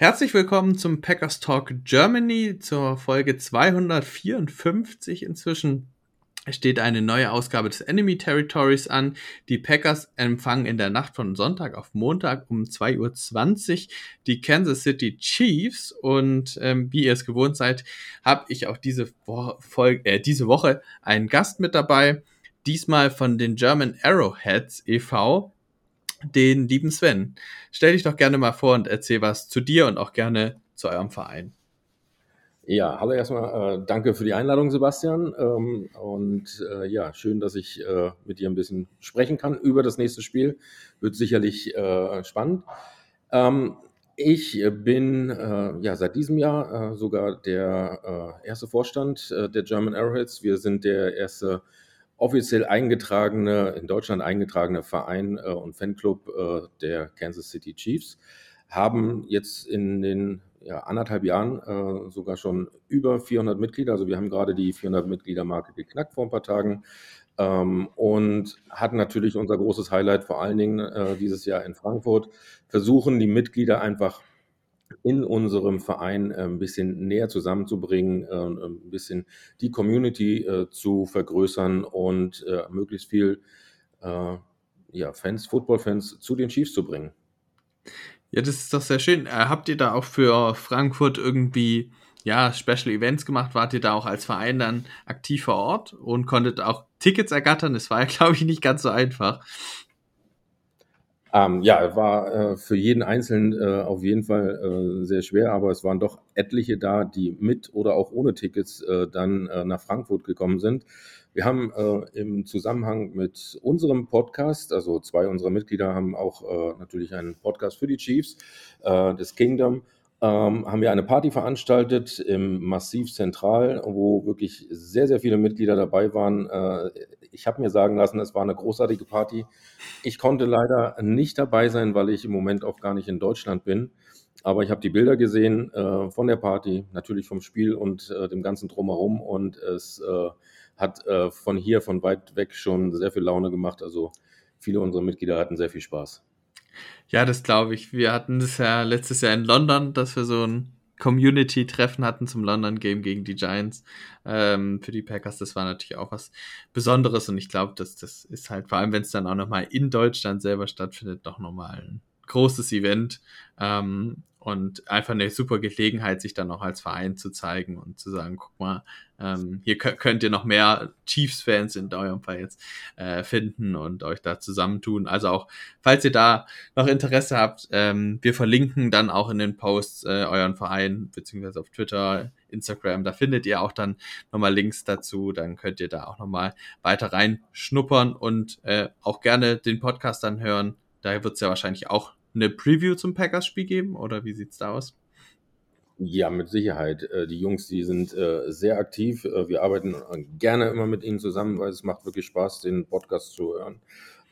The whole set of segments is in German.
Herzlich willkommen zum Packers Talk Germany zur Folge 254 inzwischen. Steht eine neue Ausgabe des Enemy Territories an. Die Packers empfangen in der Nacht von Sonntag auf Montag um 2.20 Uhr die Kansas City Chiefs. Und ähm, wie ihr es gewohnt seid, habe ich auch diese, Wo Folge, äh, diese Woche einen Gast mit dabei. Diesmal von den German Arrowheads e.V den lieben Sven. Stell dich doch gerne mal vor und erzähl was zu dir und auch gerne zu eurem Verein. Ja, hallo erstmal, äh, danke für die Einladung, Sebastian. Ähm, und äh, ja, schön, dass ich äh, mit dir ein bisschen sprechen kann über das nächste Spiel. Wird sicherlich äh, spannend. Ähm, ich bin äh, ja seit diesem Jahr äh, sogar der äh, erste Vorstand äh, der German Arrowheads. Wir sind der erste offiziell eingetragene, in Deutschland eingetragene Verein äh, und Fanclub äh, der Kansas City Chiefs, haben jetzt in den ja, anderthalb Jahren äh, sogar schon über 400 Mitglieder. Also wir haben gerade die 400 Mitglieder-Marke geknackt vor ein paar Tagen ähm, und hatten natürlich unser großes Highlight vor allen Dingen äh, dieses Jahr in Frankfurt. Versuchen die Mitglieder einfach in unserem Verein äh, ein bisschen näher zusammenzubringen, äh, ein bisschen die Community äh, zu vergrößern und äh, möglichst viel äh, Fans, Football-Fans zu den Chiefs zu bringen. Ja, das ist doch sehr schön. Äh, habt ihr da auch für Frankfurt irgendwie ja, Special Events gemacht? Wart ihr da auch als Verein dann aktiv vor Ort und konntet auch Tickets ergattern? Das war ja, glaube ich, nicht ganz so einfach. Ähm, ja, war äh, für jeden Einzelnen äh, auf jeden Fall äh, sehr schwer, aber es waren doch etliche da, die mit oder auch ohne Tickets äh, dann äh, nach Frankfurt gekommen sind. Wir haben äh, im Zusammenhang mit unserem Podcast, also zwei unserer Mitglieder haben auch natürlich einen Podcast für die Chiefs, des Kingdom, ähm, haben wir eine Party veranstaltet im Massiv Zentral, wo wirklich sehr, sehr viele Mitglieder dabei waren. Äh, ich habe mir sagen lassen, es war eine großartige Party. Ich konnte leider nicht dabei sein, weil ich im Moment auch gar nicht in Deutschland bin. Aber ich habe die Bilder gesehen äh, von der Party, natürlich vom Spiel und äh, dem ganzen Drumherum. Und es äh, hat äh, von hier, von weit weg schon sehr viel Laune gemacht. Also viele unserer Mitglieder hatten sehr viel Spaß. Ja, das glaube ich. Wir hatten das ja letztes Jahr in London, dass wir so ein Community-Treffen hatten zum London Game gegen die Giants ähm, für die Packers. Das war natürlich auch was Besonderes und ich glaube, dass das ist halt, vor allem wenn es dann auch nochmal in Deutschland selber stattfindet, doch nochmal ein großes Event. Ähm, und einfach eine super Gelegenheit, sich dann auch als Verein zu zeigen und zu sagen, guck mal, ähm, hier könnt ihr noch mehr Chiefs-Fans in eurem Fall jetzt äh, finden und euch da zusammentun. Also auch, falls ihr da noch Interesse habt, ähm, wir verlinken dann auch in den Posts äh, euren Verein, beziehungsweise auf Twitter, Instagram, da findet ihr auch dann nochmal Links dazu, dann könnt ihr da auch nochmal weiter reinschnuppern und äh, auch gerne den Podcast dann hören. Da wird es ja wahrscheinlich auch eine Preview zum Packers-Spiel geben oder wie sieht's da aus? Ja, mit Sicherheit. Äh, Die Jungs, die sind äh, sehr aktiv. Äh, Wir arbeiten gerne immer mit ihnen zusammen, weil es macht wirklich Spaß, den Podcast zu hören.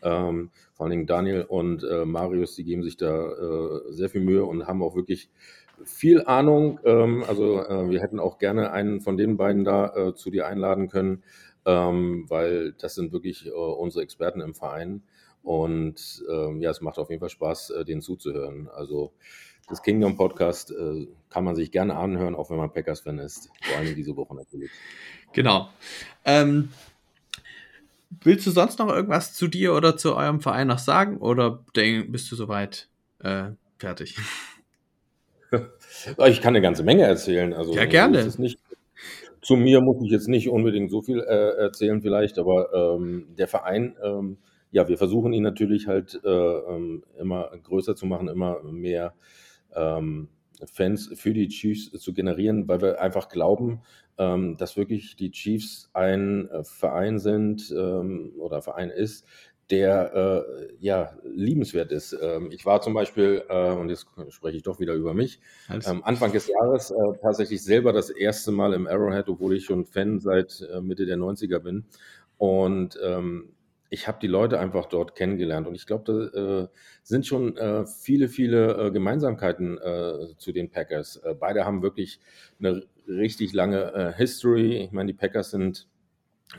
Ähm, vor allen Dingen Daniel und Marius, die geben sich da sehr viel Mühe und haben auch wirklich viel Ahnung. Ähm, also wir hätten auch gerne einen von den beiden da zu dir einladen können, ähm, weil das sind wirklich unsere Experten im Verein. Und ähm, ja, es macht auf jeden Fall Spaß, äh, denen zuzuhören. Also das Kingdom Podcast äh, kann man sich gerne anhören, auch wenn man Packers-Fan ist. Vor allem diese Woche natürlich. Genau. Ähm, willst du sonst noch irgendwas zu dir oder zu eurem Verein noch sagen oder denk, bist du soweit äh, fertig? Ich kann eine ganze Menge erzählen. Also Ja, gerne. so. Zu mir muss ich jetzt nicht unbedingt so viel äh, erzählen vielleicht, aber ähm, der Verein, ähm, ja, wir versuchen ihn natürlich halt äh, ähm, immer größer zu machen, immer mehr ähm, Fans für die Chiefs zu generieren, weil wir einfach glauben, ähm, dass wirklich die Chiefs ein äh, Verein sind ähm, oder Verein ist, der äh, ja liebenswert ist. Ähm, ich war zum Beispiel, äh, und jetzt spreche ich doch wieder über mich, ähm, Anfang des Jahres äh, tatsächlich selber das erste Mal im Arrowhead, obwohl ich schon Fan seit äh, Mitte der 90er bin. Und ähm, ich habe die Leute einfach dort kennengelernt und ich glaube, da äh, sind schon äh, viele, viele äh, Gemeinsamkeiten äh, zu den Packers. Äh, beide haben wirklich eine richtig lange äh, History. Ich meine, die Packers sind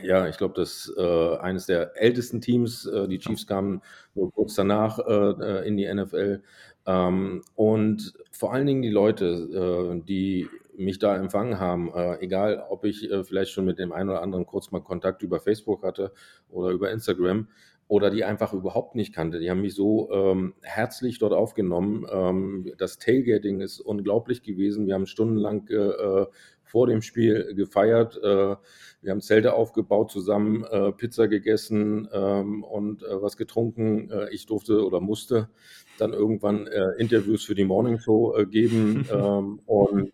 ja, ich glaube, das äh, eines der ältesten Teams. Äh, die Chiefs kamen nur kurz danach äh, in die NFL. Ähm, und vor allen Dingen die Leute, die mich da empfangen haben, äh, egal ob ich äh, vielleicht schon mit dem einen oder anderen kurz mal Kontakt über Facebook hatte oder über Instagram oder die einfach überhaupt nicht kannte. Die haben mich so ähm, herzlich dort aufgenommen. Ähm, das Tailgating ist unglaublich gewesen. Wir haben stundenlang äh, vor dem Spiel gefeiert. Äh, wir haben Zelte aufgebaut, zusammen äh, Pizza gegessen ähm, und äh, was getrunken. ich durfte oder musste dann irgendwann Interviews für die Morning Show geben ähm, und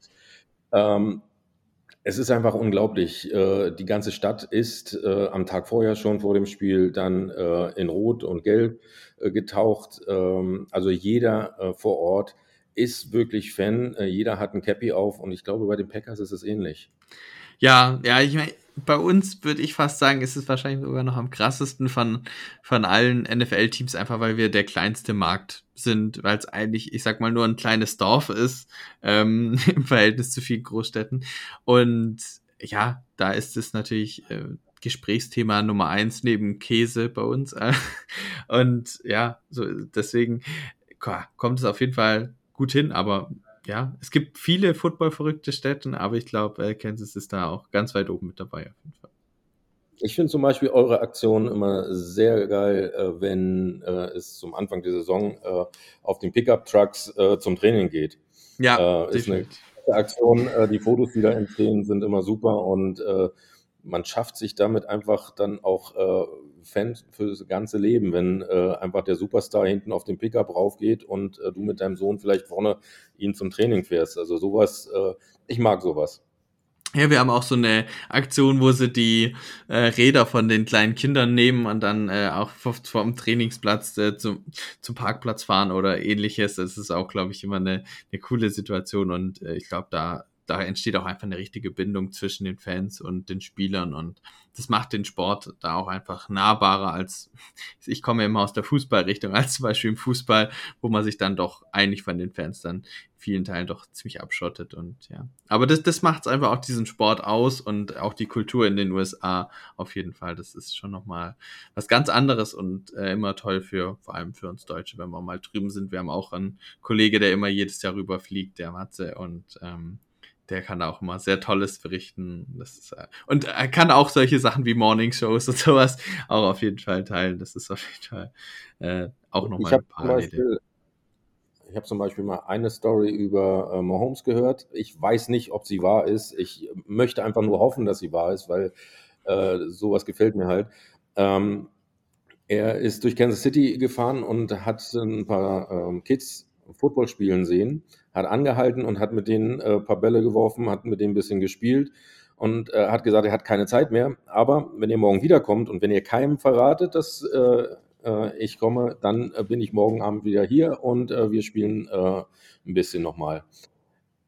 ähm, es ist einfach unglaublich. Äh, die ganze Stadt ist äh, am Tag vorher schon vor dem Spiel dann äh, in Rot und Gelb äh, getaucht. Ähm, also jeder äh, vor Ort ist wirklich Fan. Äh, jeder hat ein Cappy auf und ich glaube, bei den Packers ist es ähnlich. Ja, ja, ich meine, bei uns würde ich fast sagen, ist es wahrscheinlich sogar noch am krassesten von, von allen NFL-Teams, einfach weil wir der kleinste Markt sind, weil es eigentlich, ich sag mal, nur ein kleines Dorf ist, ähm, im Verhältnis zu vielen Großstädten. Und ja, da ist es natürlich äh, Gesprächsthema Nummer eins neben Käse bei uns. Und ja, so deswegen kommt es auf jeden Fall gut hin, aber ja, es gibt viele Football-verrückte Städte, aber ich glaube, äh, Kansas ist da auch ganz weit oben mit dabei auf jeden Fall. Ich finde zum Beispiel eure Aktion immer sehr geil, äh, wenn äh, es zum Anfang der Saison äh, auf den Pickup-Trucks zum Training geht. Ja, ist eine Aktion. die Fotos, die da entstehen, sind immer super und man schafft sich damit einfach dann auch Fan für das ganze Leben, wenn äh, einfach der Superstar hinten auf dem Pickup raufgeht und äh, du mit deinem Sohn vielleicht vorne ihn zum Training fährst. Also sowas, äh, ich mag sowas. Ja, wir haben auch so eine Aktion, wo sie die äh, Räder von den kleinen Kindern nehmen und dann äh, auch vom Trainingsplatz äh, zum, zum Parkplatz fahren oder ähnliches. Das ist auch, glaube ich, immer eine, eine coole Situation und äh, ich glaube, da da entsteht auch einfach eine richtige Bindung zwischen den Fans und den Spielern und das macht den Sport da auch einfach nahbarer als, ich komme ja immer aus der Fußballrichtung, als zum Beispiel im Fußball, wo man sich dann doch eigentlich von den Fans dann vielen Teilen doch ziemlich abschottet und ja. Aber das, das macht einfach auch diesen Sport aus und auch die Kultur in den USA auf jeden Fall. Das ist schon nochmal was ganz anderes und äh, immer toll für, vor allem für uns Deutsche, wenn wir mal drüben sind. Wir haben auch einen Kollege, der immer jedes Jahr rüberfliegt, der Matze und ähm, der kann auch immer sehr Tolles berichten. Ist, äh, und er kann auch solche Sachen wie Morning Shows und sowas auch auf jeden Fall teilen. Das ist auf jeden Fall äh, auch nochmal eine Parallele. Ich habe zum Beispiel mal eine Story über äh, Mahomes gehört. Ich weiß nicht, ob sie wahr ist. Ich möchte einfach nur hoffen, dass sie wahr ist, weil äh, sowas gefällt mir halt. Ähm, er ist durch Kansas City gefahren und hat ein paar ähm, Kids Football spielen sehen hat angehalten und hat mit denen äh, paar Bälle geworfen, hat mit denen ein bisschen gespielt und äh, hat gesagt, er hat keine Zeit mehr. Aber wenn ihr morgen wiederkommt und wenn ihr keinem verratet, dass äh, äh ich komme, dann äh, bin ich morgen Abend wieder hier und äh, wir spielen ein bisschen nochmal.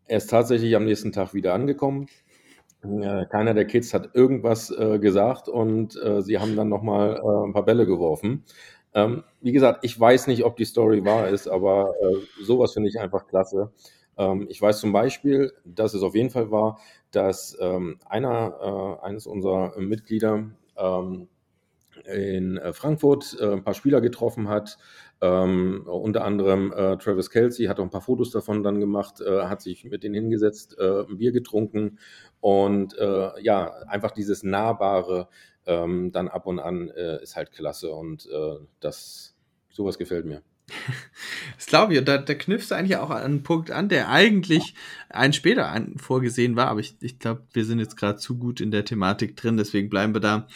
Er ist tatsächlich am nächsten Tag wieder angekommen. Keiner der Kids hat irgendwas gesagt und sie haben dann nochmal ein paar Bälle geworfen. Ähm, wie gesagt, ich weiß nicht, ob die Story wahr ist, aber äh, sowas finde ich einfach klasse. Ähm, ich weiß zum Beispiel, dass es auf jeden Fall war, dass ähm, einer, äh, eines unserer Mitglieder ähm, in äh, Frankfurt äh, ein paar Spieler getroffen hat, ähm, unter anderem äh, Travis Kelsey hat auch ein paar Fotos davon dann gemacht, äh, hat sich mit denen hingesetzt, ein Bier getrunken und ja, einfach dieses nahbare, ähm, dann ab und an äh, ist halt klasse und äh, das sowas gefällt mir. Das glaube ich. Und da, da knüpfst du eigentlich auch an einen Punkt an, der eigentlich ein später an, vorgesehen war. Aber ich, ich glaube, wir sind jetzt gerade zu gut in der Thematik drin, deswegen bleiben wir da.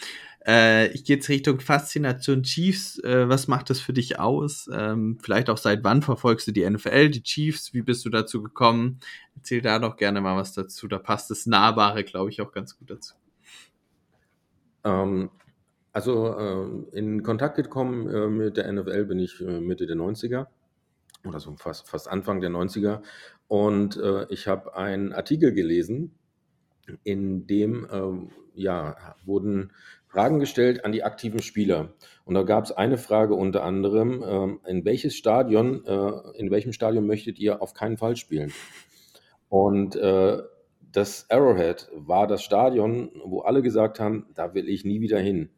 Äh, ich gehe jetzt Richtung Faszination Chiefs. Äh, was macht das für dich aus? Ähm, vielleicht auch seit wann verfolgst du die NFL, die Chiefs? Wie bist du dazu gekommen? Erzähl da doch gerne mal was dazu. Da passt das Nahbare, glaube ich, auch ganz gut dazu. Ähm, Also äh, in Kontakt gekommen äh, mit der NFL bin ich äh, Mitte der 90er oder so fast, fast Anfang der 90er. Und äh, ich habe einen Artikel gelesen, in dem ähm, ja, wurden Fragen gestellt an die aktiven Spieler. Und da gab es eine Frage unter anderem, ähm, in welches Stadion, äh, in welchem Stadion möchtet ihr auf keinen Fall spielen? Und äh, das Arrowhead war das Stadion, wo alle gesagt haben, da will ich nie wieder hin.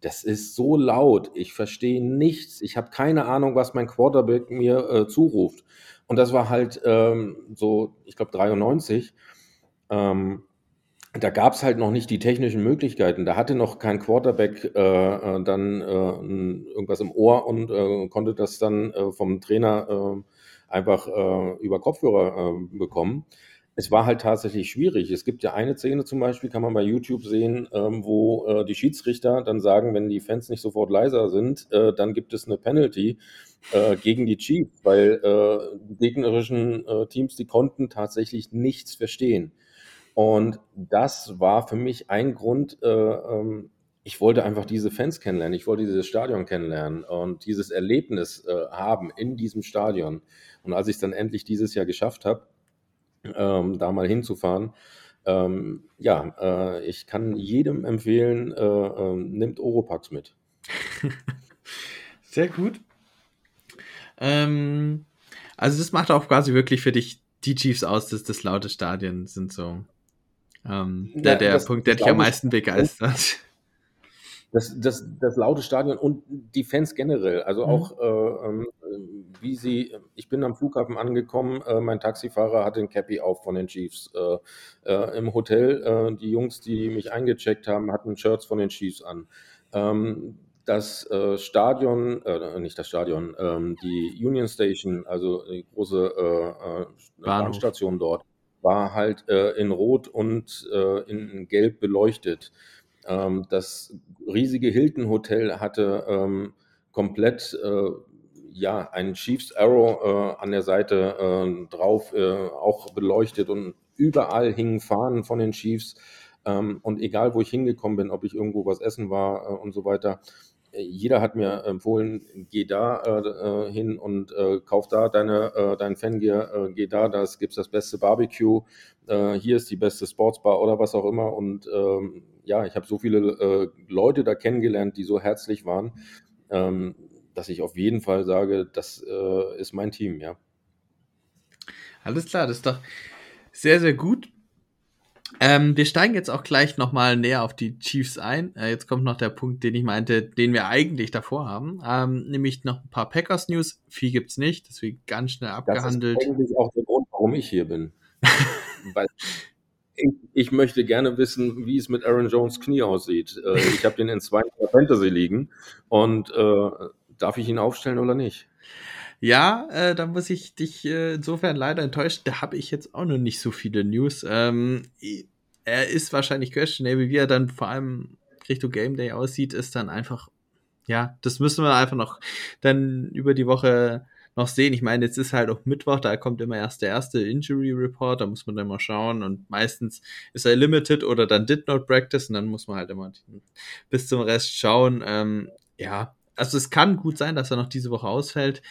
Das ist so laut, ich verstehe nichts, ich habe keine Ahnung, was mein Quarterback mir äh, zuruft. Und das war halt ähm, so, ich glaube, 93. Ähm, da gab es halt noch nicht die technischen Möglichkeiten. Da hatte noch kein Quarterback äh, äh dann äh, irgendwas im Ohr und äh, konnte das dann äh, vom Trainer äh, einfach über Kopfhörer bekommen. Es war halt tatsächlich schwierig. Es gibt ja eine Szene zum Beispiel, kann man bei YouTube sehen, ähm, wo die Schiedsrichter dann sagen, wenn die Fans nicht sofort leiser sind, dann gibt es eine Penalty gegen die Chiefs, weil die gegnerischen Teams, die konnten tatsächlich nichts verstehen. Und das war für mich ein Grund, äh, ähm, ich wollte einfach diese Fans kennenlernen, ich wollte dieses Stadion kennenlernen und dieses Erlebnis äh, haben in diesem Stadion. Und als ich es dann endlich dieses Jahr geschafft habe, ähm, da mal hinzufahren, ähm, ja, äh, ich kann jedem empfehlen, äh, ähm, nimmt Oropax mit. Sehr gut. Ähm, also das macht auch quasi wirklich für dich die Chiefs aus, dass das laute Stadien sind so ähm, der, der das, Punkt, der dich am meisten begeistert. Das, das, das laute Stadion und die Fans generell, also mhm. auch äh, ähm, wie sie, ich bin am Flughafen angekommen, äh, mein Taxifahrer hat den Cappy auf von den Chiefs. Äh, äh Im Hotel, äh, die Jungs, die mich eingecheckt haben, hatten Shirts von den Chiefs an. Ähm, das äh, Stadion, nicht das Stadion, ähm, die Union Station, also die große Bahnstation dort, war halt in Rot und in Gelb beleuchtet. Ähm, das riesige Hilton Hotel hatte ähm, komplett äh, ja ein Chiefs Arrow äh, an der Seite äh, drauf, äh, auch beleuchtet und überall hingen Fahnen von den Chiefs. Ähm, und egal, wo ich hingekommen bin, ob ich irgendwo was essen war und so weiter, jeder hat mir empfohlen, geh da äh, hin und äh, kauf da deine, äh, dein Fangear, äh, geh da, da gibt es das beste Barbecue, äh, hier ist die beste Sportsbar oder was auch immer. Und ähm, ja, ich habe so viele äh, Leute da kennengelernt, die so herzlich waren, ähm, dass ich auf jeden Fall sage, das ist mein Team, ja. Alles klar, das ist doch sehr, sehr gut. Ähm, wir steigen jetzt auch gleich nochmal näher auf die Chiefs ein. Äh, jetzt kommt noch der Punkt, den ich meinte, den wir eigentlich davor haben. Ähm, nämlich noch ein paar Packers-News. Viel gibt's nicht, deswegen ganz schnell abgehandelt. Das ist eigentlich auch der Grund, warum ich hier bin. Weil ich, ich, möchte gerne wissen, wie es mit Aaron Jones Knie aussieht. Äh, ich habe den in zwei Fantasy liegen und äh, darf ich ihn aufstellen oder nicht? Ja, äh, da muss ich dich äh, insofern leider enttäuschen. Da habe ich jetzt auch noch nicht so viele News. Ähm, er ist wahrscheinlich questionable, wie er dann vor allem Richtung Game Day aussieht, ist dann einfach, ja, das müssen wir einfach noch dann über die Woche noch sehen. Ich meine, jetzt ist halt auch Mittwoch, da kommt immer erst der erste Injury Report, da muss man dann mal schauen und meistens ist er limited oder dann did not practice und dann muss man halt immer bis zum Rest schauen. Ähm, ja, also es kann gut sein, dass er noch diese Woche ausfällt.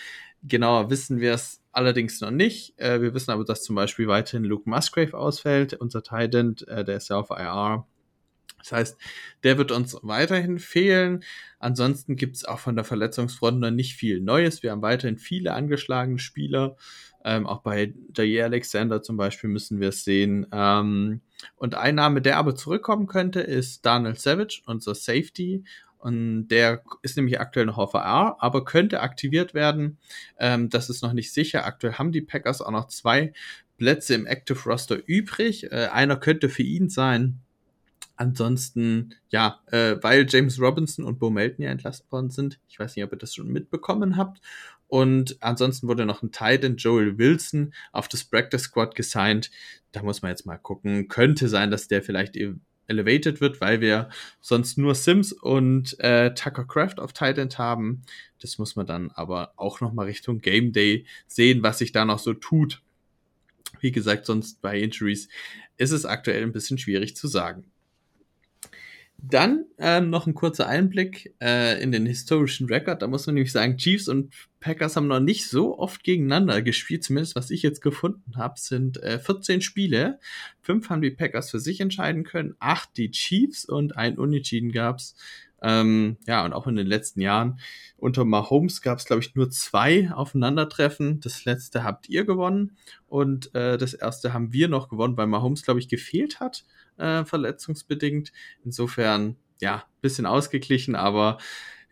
Genauer wissen wir es allerdings noch nicht. Äh, wir wissen aber, dass zum Beispiel weiterhin Luke Musgrave ausfällt, unser Titan, äh, der ist ja auf IR. Das heißt, der wird uns weiterhin fehlen. Ansonsten gibt es auch von der Verletzungsfront noch nicht viel Neues. Wir haben weiterhin viele angeschlagene Spieler. Ähm, auch bei Jair Alexander zum Beispiel müssen wir es sehen. Ähm, und ein Name, der aber zurückkommen könnte, ist Daniel Savage, unser Safety. Und der ist nämlich aktuell noch auf AR, aber könnte aktiviert werden. Ähm, das ist noch nicht sicher. Aktuell haben die Packers auch noch zwei Plätze im Active Roster übrig. Äh, einer könnte für ihn sein. Ansonsten, ja, äh, weil James Robinson und Bo Melton ja entlassen worden sind. Ich weiß nicht, ob ihr das schon mitbekommen habt. Und ansonsten wurde noch ein Titan Joel Wilson auf das Practice Squad gesigned. Da muss man jetzt mal gucken. Könnte sein, dass der vielleicht elevated wird, weil wir sonst nur Sims und äh, Tucker Craft auf Titan haben. Das muss man dann aber auch noch mal Richtung Game Day sehen, was sich da noch so tut. Wie gesagt, sonst bei Injuries ist es aktuell ein bisschen schwierig zu sagen. Dann ähm, noch ein kurzer Einblick äh, in den historischen Rekord. Da muss man nämlich sagen, Chiefs und Packers haben noch nicht so oft gegeneinander gespielt. Zumindest was ich jetzt gefunden habe, sind äh, 14 Spiele. Fünf haben die Packers für sich entscheiden können, acht die Chiefs und ein Unentschieden gab's. Ähm, ja, und auch in den letzten Jahren unter Mahomes gab es, glaube ich, nur zwei Aufeinandertreffen. Das letzte habt ihr gewonnen und äh, das erste haben wir noch gewonnen, weil Mahomes, glaube ich, gefehlt hat äh, verletzungsbedingt. Insofern, ja, bisschen ausgeglichen, aber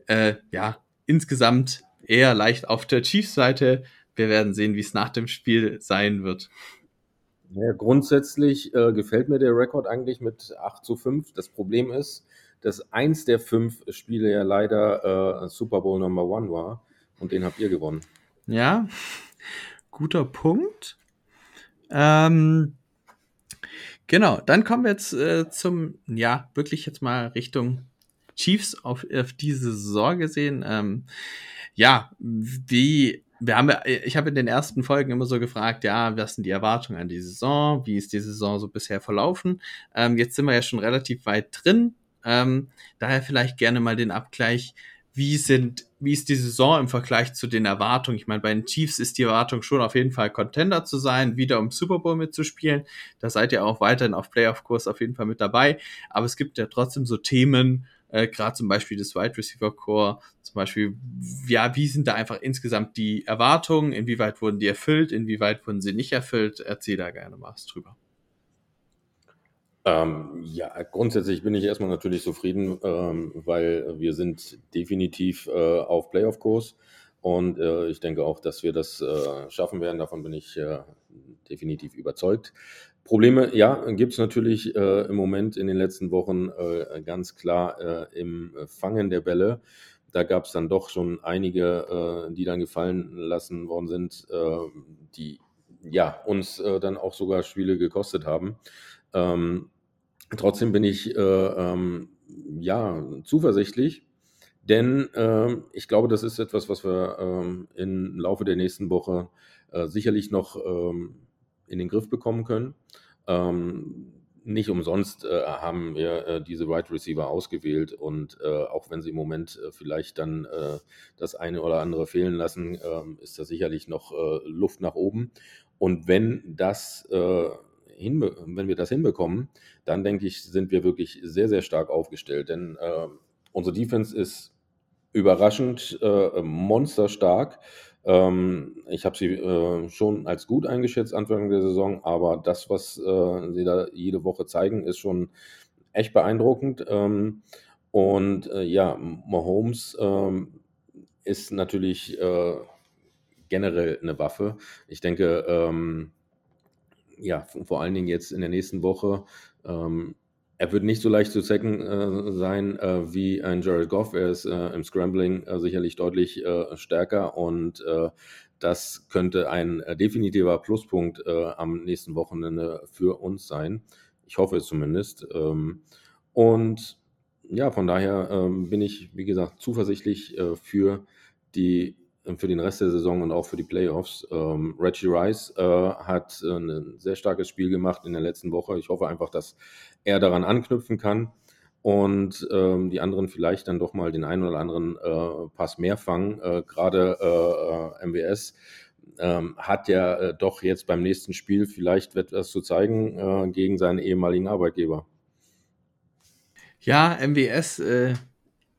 äh, ja, insgesamt eher leicht auf der Chiefs-Seite. Wir werden sehen, wie es nach dem Spiel sein wird. Ja, grundsätzlich äh, gefällt mir der Rekord eigentlich mit 8 zu 5. Das Problem ist, dass eins der fünf Spiele ja leider äh, Super Bowl Number One war und den habt ihr gewonnen. Ja, guter Punkt. Ähm, Genau, dann kommen wir jetzt äh, zum, ja, wirklich jetzt mal Richtung Chiefs auf, auf diese Saison gesehen. Ähm, ja, wie, wir haben, ich habe in den ersten Folgen immer so gefragt, ja, was sind die Erwartungen an die Saison? Wie ist die Saison so bisher verlaufen? Ähm, jetzt sind wir ja schon relativ weit drin. Ähm, daher vielleicht gerne mal den Abgleich wie sind, wie ist die Saison im Vergleich zu den Erwartungen? Ich meine, bei den Chiefs ist die Erwartung schon auf jeden Fall Contender zu sein, wieder im Super Bowl mitzuspielen. Da seid ihr auch weiterhin auf Playoff-Kurs auf jeden Fall mit dabei. Aber es gibt ja trotzdem so Themen, äh, gerade zum Beispiel das Wide Receiver Core, zum Beispiel, ja, wie sind da einfach insgesamt die Erwartungen? Inwieweit wurden die erfüllt? Inwieweit wurden sie nicht erfüllt? Erzähl da gerne mal was drüber. Ähm, ja, grundsätzlich bin ich erstmal natürlich zufrieden, ähm, weil wir sind definitiv äh, auf Playoff-Kurs und äh, ich denke auch, dass wir das äh, schaffen werden. Davon bin ich äh, definitiv überzeugt. Probleme, ja, gibt es natürlich äh, im Moment in den letzten Wochen äh, ganz klar im Fangen der Bälle. Da gab es dann doch schon einige, die dann gefallen lassen worden sind, die ja uns dann auch sogar Spiele gekostet haben. Ähm, trotzdem bin ich äh, ähm, ja zuversichtlich, denn äh, ich glaube, das ist etwas, was wir ähm, im Laufe der nächsten Woche äh, sicherlich noch ähm, in den Griff bekommen können. Ähm, nicht umsonst äh, haben wir äh, diese Wide right Receiver ausgewählt und äh, auch wenn sie im Moment äh, vielleicht dann äh, das eine oder andere fehlen lassen, äh, ist da sicherlich noch äh, Luft nach oben. Und wenn das äh, hinbe wenn wir das hinbekommen, dann denke ich, sind wir wirklich sehr, sehr stark aufgestellt. Denn äh, unsere Defense ist überraschend äh, monsterstark. Ähm, ich habe sie äh, schon als gut eingeschätzt Anfang der Saison, aber das, was äh, sie da jede Woche zeigen, ist schon echt beeindruckend. Ähm, und äh, ja, Mahomes ähm, ist natürlich äh, generell eine Waffe. Ich denke, ähm, ja, vor allen Dingen jetzt in der nächsten Woche. Ähm, er wird nicht so leicht zu sacken äh, sein äh, wie ein Jared Goff. Er ist äh, im Scrambling äh, sicherlich deutlich äh, stärker und äh, das könnte ein definitiver Pluspunkt am nächsten Wochenende für uns sein. Ich hoffe es zumindest. Ähm, und ja, von daher ähm, bin ich, wie gesagt, zuversichtlich für die für den Rest der Saison und auch für die Playoffs. Ähm, Reggie Rice äh, hat äh, ein sehr starkes Spiel gemacht in der letzten Woche. Ich hoffe einfach, dass er daran anknüpfen kann und ähm, die anderen vielleicht dann doch mal den einen oder anderen äh, Pass mehr fangen. Äh, Gerade äh, MWS ähm, hat ja äh, doch jetzt beim nächsten Spiel vielleicht etwas zu zeigen gegen seinen ehemaligen Arbeitgeber. Ja, MWS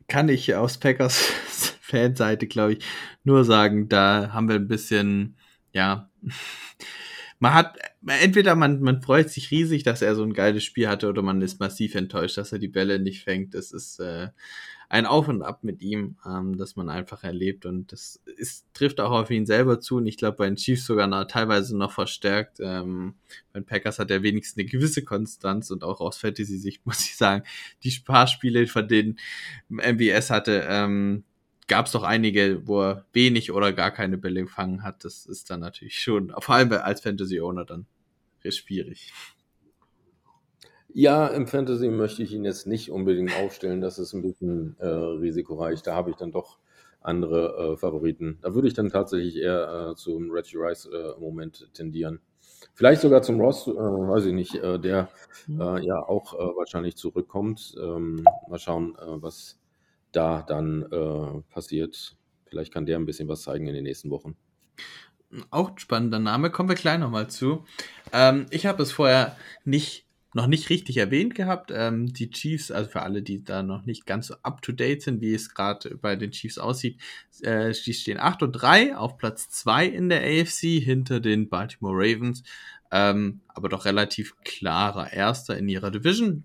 kann ich aus Packers Fanseite, glaube ich, nur sagen, da haben wir ein bisschen, ja, man hat, entweder man, man freut sich riesig, dass er so ein geiles Spiel hatte, oder man ist massiv enttäuscht, dass er die Bälle nicht fängt. Das ist äh, ein Auf und Ab mit ihm, ähm, das man einfach erlebt. Und das ist, trifft auch auf ihn selber zu. Und ich glaube, bei den Chiefs sogar noch, teilweise noch verstärkt. Ähm, bei den Packers hat er wenigstens eine gewisse Konstanz und auch aus Fantasy-Sicht muss ich sagen, die paar Spiele, von denen MBS hatte, ähm, gab es doch einige, wo er wenig oder gar keine Bälle gefangen hat. Das ist dann natürlich schon, vor allem als Fantasy-Owner dann schwierig. Ja, im Fantasy möchte ich ihn jetzt nicht unbedingt aufstellen. Das ist ein bisschen äh, risikoreich. Da habe ich dann doch andere äh, Favoriten. Da würde ich dann tatsächlich eher äh, zum Reggie Rice äh, im Moment tendieren. Vielleicht sogar zum Ross, äh, weiß ich nicht, äh, der Mhm. äh, ja auch äh, wahrscheinlich zurückkommt. Ähm, mal schauen, äh, was da dann äh, passiert. Vielleicht kann der ein bisschen was zeigen in den nächsten Wochen. Auch ein spannender Name, kommen wir gleich nochmal zu. Ähm, ich habe es vorher nicht, noch nicht richtig erwähnt gehabt. Ähm, die Chiefs, also für alle, die da noch nicht ganz so up to date sind, wie es gerade bei den Chiefs aussieht, äh, die stehen 8 und 3 auf Platz 2 in der AFC hinter den Baltimore Ravens. Ähm, aber doch relativ klarer Erster in ihrer Division.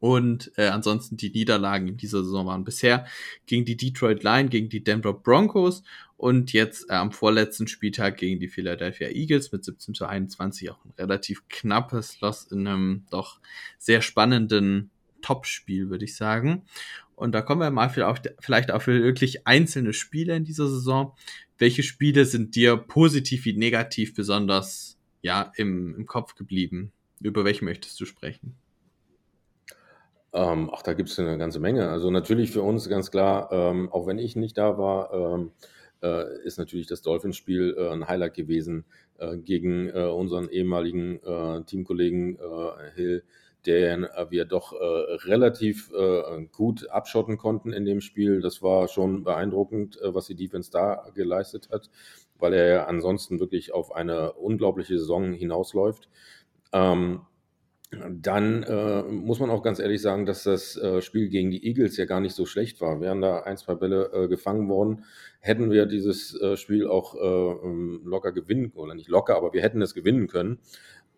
Und äh, ansonsten die Niederlagen in dieser Saison waren bisher gegen die Detroit Lions, gegen die Denver Broncos und jetzt äh, am vorletzten Spieltag gegen die Philadelphia Eagles mit 17 zu 21 auch ein relativ knappes Loss in einem doch sehr spannenden Topspiel, würde ich sagen. Und da kommen wir mal vielleicht auch für wirklich einzelne Spiele in dieser Saison. Welche Spiele sind dir positiv wie negativ besonders ja, im, im Kopf geblieben? Über welche möchtest du sprechen? Ähm, ach, da gibt es eine ganze Menge. Also natürlich für uns ganz klar, ähm, auch wenn ich nicht da war, ähm, äh, ist natürlich das Dolphins-Spiel äh, ein Highlight gewesen äh, gegen äh, unseren ehemaligen äh, Teamkollegen äh, Hill, den wir doch relativ gut abschotten konnten in dem Spiel. Das war schon beeindruckend, was die Defense da geleistet hat, weil er ja ansonsten wirklich auf eine unglaubliche Saison hinausläuft. Ähm, dann äh, muss man auch ganz ehrlich sagen, dass das äh, Spiel gegen die Eagles ja gar nicht so schlecht war. Wären da ein, zwei Bälle äh, gefangen worden, hätten wir dieses äh, Spiel auch äh, ähm, locker gewinnen, oder nicht locker, aber wir hätten es gewinnen können.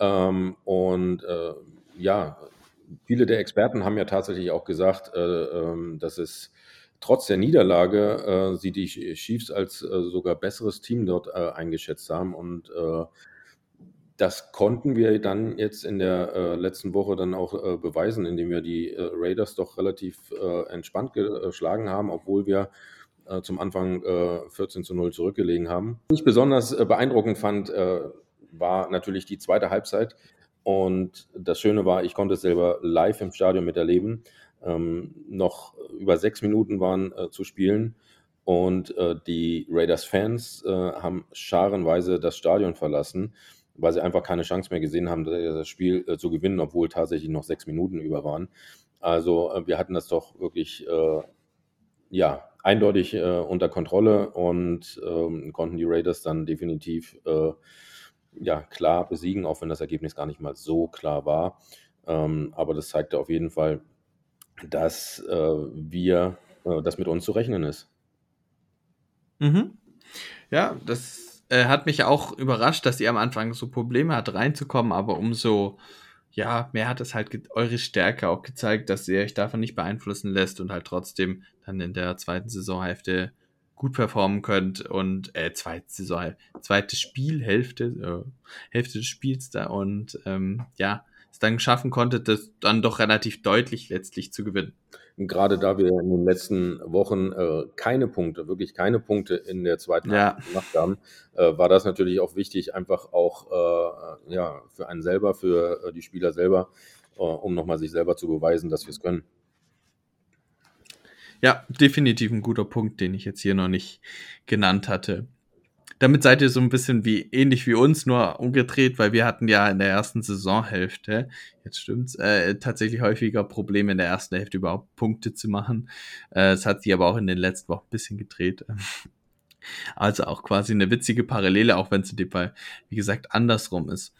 Ähm, und äh, ja, viele der Experten haben ja tatsächlich auch gesagt, ähm, dass es trotz der Niederlage sie die Chiefs als sogar besseres Team dort eingeschätzt haben und das konnten wir dann jetzt in der äh, letzten Woche dann auch äh, beweisen, indem wir die äh, Raiders doch relativ äh, entspannt geschlagen haben, obwohl wir äh, zum Anfang 14 äh, zu 0 zurückgelegen haben. Was ich besonders beeindruckend fand, war natürlich die zweite Halbzeit. Und das Schöne war, ich konnte es selber live im Stadion miterleben. Ähm, noch über sechs Minuten waren zu spielen. Und die Raiders-Fans haben scharenweise das Stadion verlassen weil sie einfach keine Chance mehr gesehen haben, das Spiel äh, zu gewinnen, obwohl tatsächlich noch sechs Minuten über waren. Also äh, wir hatten das doch wirklich äh, ja, eindeutig äh, unter Kontrolle und ähm, konnten die Raiders dann definitiv äh, ja, klar besiegen, auch wenn das Ergebnis gar nicht mal so klar war. Ähm, aber das zeigte auf jeden Fall, dass wir, dass mit uns zu rechnen ist. Mhm. Ja, das äh, hat mich auch überrascht, dass ihr am Anfang so Probleme hat reinzukommen, aber umso ja, mehr hat es halt eure Stärke auch gezeigt, dass ihr euch davon nicht beeinflussen lässt und halt trotzdem dann in der zweiten Saisonhälfte gut performen könnt und äh, zweite Saison, zweite Spielhälfte, äh, Hälfte des Spiels da und ähm, ja, es dann schaffen konntet, das dann doch relativ deutlich letztlich zu gewinnen gerade da wir in den letzten Wochen äh, keine Punkte, wirklich keine Punkte in der zweiten ja. gemacht haben, äh, war das natürlich auch wichtig, einfach auch äh, ja, für einen selber, für äh, die Spieler selber, äh, um nochmal sich selber zu beweisen, dass wir es können. Ja, definitiv ein guter Punkt, den ich jetzt hier noch nicht genannt hatte damit seid ihr so ein bisschen wie ähnlich wie uns, nur umgedreht, weil wir hatten ja in der ersten Saisonhälfte, jetzt stimmt's, äh, tatsächlich häufiger Probleme in der ersten Hälfte überhaupt Punkte zu machen. Äh, es hat sich aber auch in den letzten Wochen ein bisschen gedreht. Also auch quasi eine witzige Parallele, auch wenn es in dem Fall, wie gesagt, andersrum ist.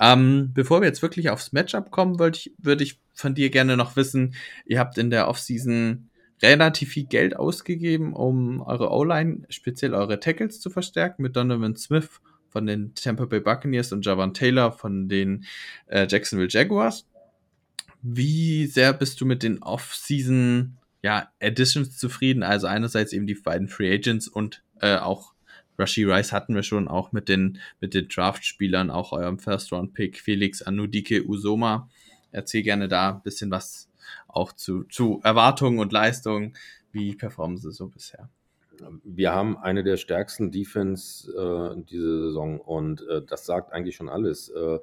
Ähm, bevor wir jetzt wirklich aufs Matchup kommen, würde ich, würde ich von dir gerne noch wissen, ihr habt in der Offseason relativ viel Geld ausgegeben, um eure O-Line, speziell eure Tackles zu verstärken, mit Donovan Smith von den Tampa Bay Buccaneers und Javan Taylor von den äh, Jacksonville Jaguars. Wie sehr bist du mit den Off-Season ja, Additions zufrieden? Also einerseits eben die beiden Free Agents und äh, auch Rashi Rice hatten wir schon auch mit den, mit den Draft-Spielern, auch eurem First-Round-Pick Felix Anudike Usoma. Erzähl gerne da ein bisschen was auch zu, zu Erwartungen und Leistungen. Wie performen sie so bisher? Wir haben eine der stärksten Defense äh, diese Saison und äh, das sagt eigentlich schon alles. Äh,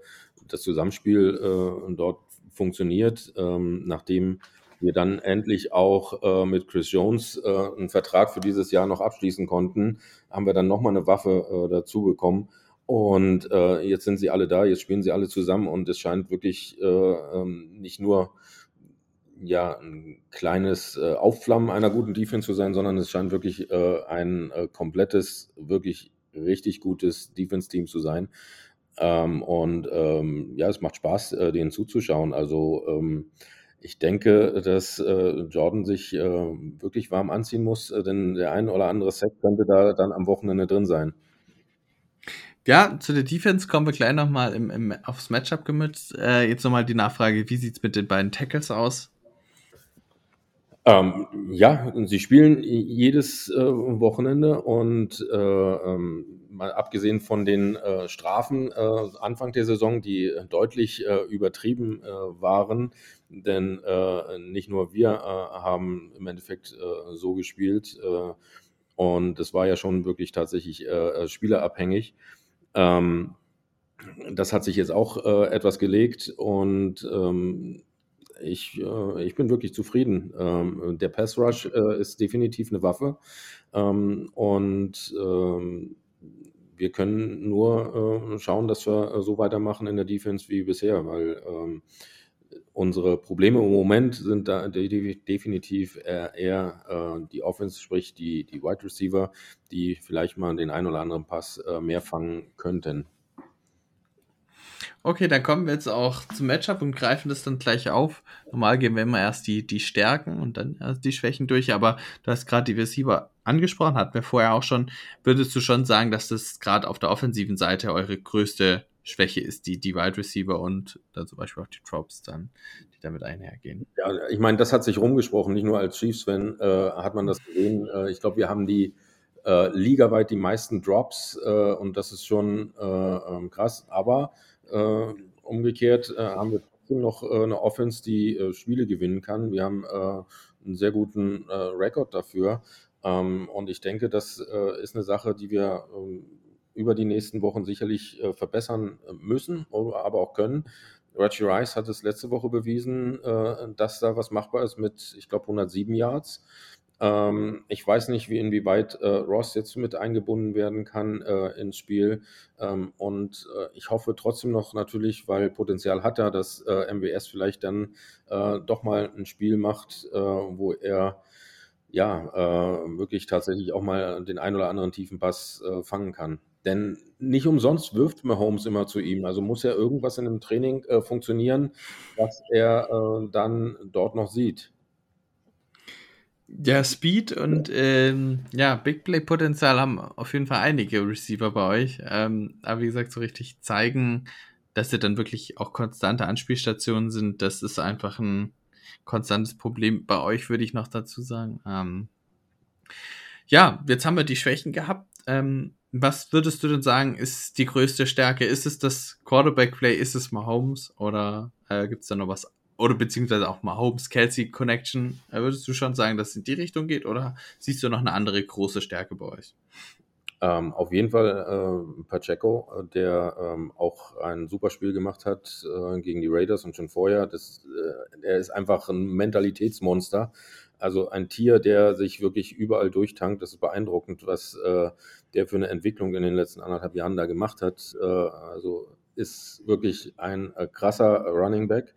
das Zusammenspiel äh, dort funktioniert, ähm, nachdem wir dann endlich auch äh, mit Chris Jones äh, einen Vertrag für dieses Jahr noch abschließen konnten, haben wir dann nochmal eine Waffe äh, dazu bekommen. Und äh, jetzt sind sie alle da, jetzt spielen sie alle zusammen und es scheint wirklich äh, ähm, nicht nur ja ein kleines äh, Aufflammen einer guten Defense zu sein, sondern es scheint wirklich äh, ein äh, komplettes, wirklich richtig gutes Defense-Team zu sein. Ähm, und ähm, ja, es macht Spaß, äh, denen zuzuschauen. Also ähm, ich denke, dass äh, Jordan sich äh, wirklich warm anziehen muss, äh, denn der ein oder andere Set könnte da dann am Wochenende drin sein. Ja, zu der Defense kommen wir gleich nochmal im, im, aufs Matchup gemützt. Äh, jetzt nochmal die Nachfrage, wie sieht es mit den beiden Tackles aus? Ähm, ja, sie spielen jedes äh, Wochenende und äh, ähm, mal abgesehen von den äh, Strafen äh, Anfang der Saison, die deutlich äh, übertrieben äh, waren, denn nicht nur wir haben im Endeffekt so gespielt und es war ja schon wirklich tatsächlich spielerabhängig. Ähm, das hat sich jetzt auch etwas gelegt und ähm, ich, äh, ich bin wirklich zufrieden. Ähm, der Pass Rush äh, ist definitiv eine Waffe. Ähm, und ähm, wir können nur äh, schauen, dass wir so weitermachen in der Defense wie bisher, weil ähm, unsere Probleme im Moment sind da definitiv eher, eher äh, die Offense, sprich die, die Wide Receiver, die vielleicht mal den einen oder anderen Pass äh, mehr fangen könnten. Okay, dann kommen wir jetzt auch zum Matchup und greifen das dann gleich auf. Normal gehen wir immer erst die, die Stärken und dann erst die Schwächen durch, aber du hast gerade die Receiver angesprochen, hatten wir vorher auch schon. Würdest du schon sagen, dass das gerade auf der offensiven Seite eure größte Schwäche ist, die, die Wide Receiver und dann zum Beispiel auch die Tropes dann, die damit einhergehen? Ja, ich meine, das hat sich rumgesprochen, nicht nur als Chiefs-Fan äh, hat man das gesehen. Äh, ich glaube, wir haben die äh, ligaweit die meisten Drops äh, und das ist schon äh, ähm, krass, aber umgekehrt äh, haben wir trotzdem noch äh, eine Offense, die Spiele gewinnen kann. Wir haben einen sehr guten Rekord dafür. Ähm, und ich denke, das ist eine Sache, die wir ähm, über die nächsten Wochen sicherlich verbessern müssen, aber auch können. Reggie Rice hat es letzte Woche bewiesen, dass da was machbar ist mit, ich glaube, 107 Yards. Ähm, ich weiß nicht, wie inwieweit äh, Ross jetzt mit eingebunden werden kann äh, ins Spiel. Ähm, und äh, ich hoffe trotzdem noch natürlich, weil Potenzial hat er, dass äh, MWS vielleicht dann äh, doch mal ein Spiel macht, äh, wo er ja wirklich tatsächlich auch mal den ein oder anderen tiefen Pass fangen kann. Denn nicht umsonst wirft Mahomes immer zu ihm. Also muss ja irgendwas in dem Training funktionieren, was er dann dort noch sieht. Ja, Speed und ähm, ja, Big Play Potenzial haben auf jeden Fall einige Receiver bei euch. Ähm, aber wie gesagt, so richtig zeigen, dass sie dann wirklich auch konstante Anspielstationen sind, das ist einfach ein konstantes Problem bei euch, würde ich noch dazu sagen. Ähm, ja, jetzt haben wir die Schwächen gehabt. Ähm, was würdest du denn sagen, ist die größte Stärke? Ist es das Quarterback Play? Ist es Mahomes? Oder äh, gibt es da noch was oder beziehungsweise auch mal Holmes Kelsey Connection, äh, würdest du schon sagen, dass es in die Richtung geht oder siehst du noch eine andere große Stärke bei euch? Ähm, auf jeden Fall äh, Pacheco, äh, der ähm, auch ein super Spiel gemacht hat äh, gegen die Raiders und schon vorher. Das, äh, er ist einfach ein Mentalitätsmonster. Also ein Tier, der sich wirklich überall durchtankt. Das ist beeindruckend, was äh, der für eine Entwicklung in den letzten anderthalb Jahren da gemacht hat. also ist wirklich ein krasser Running Back.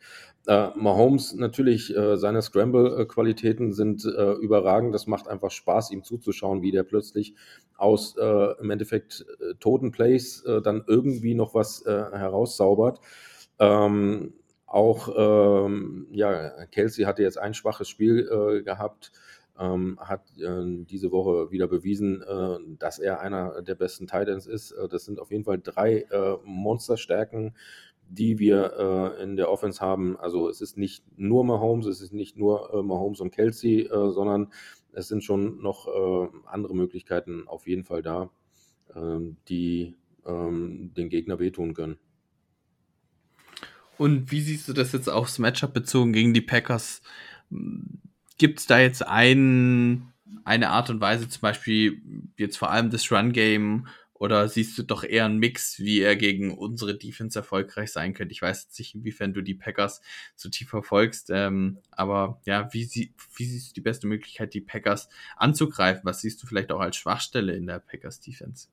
Äh, Mahomes natürlich, äh, seine Scramble-Qualitäten sind äh, überragend. Das macht einfach Spaß, ihm zuzuschauen, wie der plötzlich aus äh, im Endeffekt äh, toten Plays äh, dann irgendwie noch was herauszaubert. Ähm, auch ähm, ja, Kelsey hatte jetzt ein schwaches Spiel gehabt. Ähm, hat äh, diese Woche wieder bewiesen, äh, dass er einer der besten Titans ist. Äh, das sind auf jeden Fall drei Monsterstärken, die wir äh, in der Offense haben. Also es ist nicht nur Mahomes, es ist nicht nur äh, Mahomes und Kelsey, äh, sondern es sind schon noch äh, andere Möglichkeiten auf jeden Fall da, ähm, die ähm, den Gegner wehtun können. Und wie siehst du das jetzt aufs Matchup bezogen gegen die Packers? Gibt es da jetzt ein, eine Art und Weise, zum Beispiel jetzt vor allem das Run-Game Oder siehst du doch eher einen Mix, wie er gegen unsere Defense erfolgreich sein könnte? Ich weiß jetzt nicht, inwiefern du die Packers so tief verfolgst, ähm, aber ja, wie, sie, wie siehst du die beste Möglichkeit, die Packers anzugreifen? Was siehst du vielleicht auch als Schwachstelle in der Packers Defense?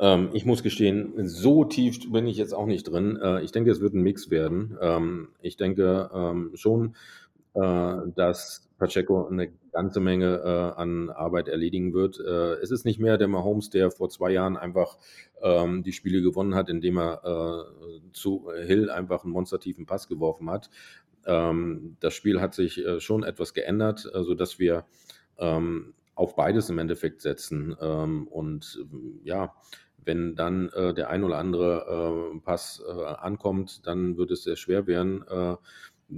Ähm, ich muss gestehen, so tief bin ich jetzt auch nicht drin. Äh, ich denke, es wird ein Mix werden. Ähm, ich denke ähm, schon, dass Pacheco eine ganze Menge äh, an Arbeit erledigen wird. Äh, es ist nicht mehr der Mahomes, der vor zwei Jahren einfach ähm, die Spiele gewonnen hat, indem er äh, zu Hill einfach einen monstertiefen Pass geworfen hat. Ähm, das Spiel hat sich äh, schon etwas geändert, äh, sodass wir ähm, auf beides im Endeffekt setzen. Ähm, und ja, wenn dann äh, der ein oder andere äh, Pass äh, ankommt, dann wird es sehr schwer werden,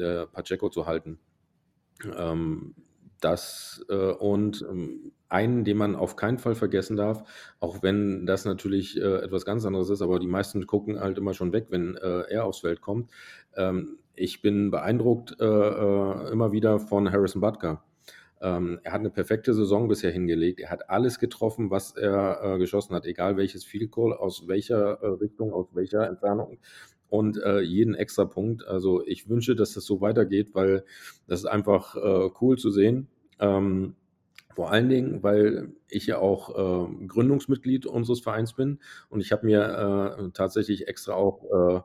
äh, Pacheco zu halten. Ähm, das äh, und ähm, einen, den man auf keinen Fall vergessen darf, auch wenn das natürlich äh, etwas ganz anderes ist, aber die meisten gucken halt immer schon weg, wenn er aufs Feld kommt. Ähm, ich bin beeindruckt immer wieder von Harrison Butker ähm, er hat eine perfekte Saison bisher hingelegt. Er hat alles getroffen, was er äh, geschossen hat, egal welches Field Goal, aus welcher äh, Richtung, aus welcher Entfernung und äh, jeden extra Punkt. Also ich wünsche, dass das so weitergeht, weil das ist einfach äh, cool zu sehen. Ähm, vor allen Dingen, weil ich ja auch äh, Gründungsmitglied unseres Vereins bin und ich habe mir äh, tatsächlich extra auch äh,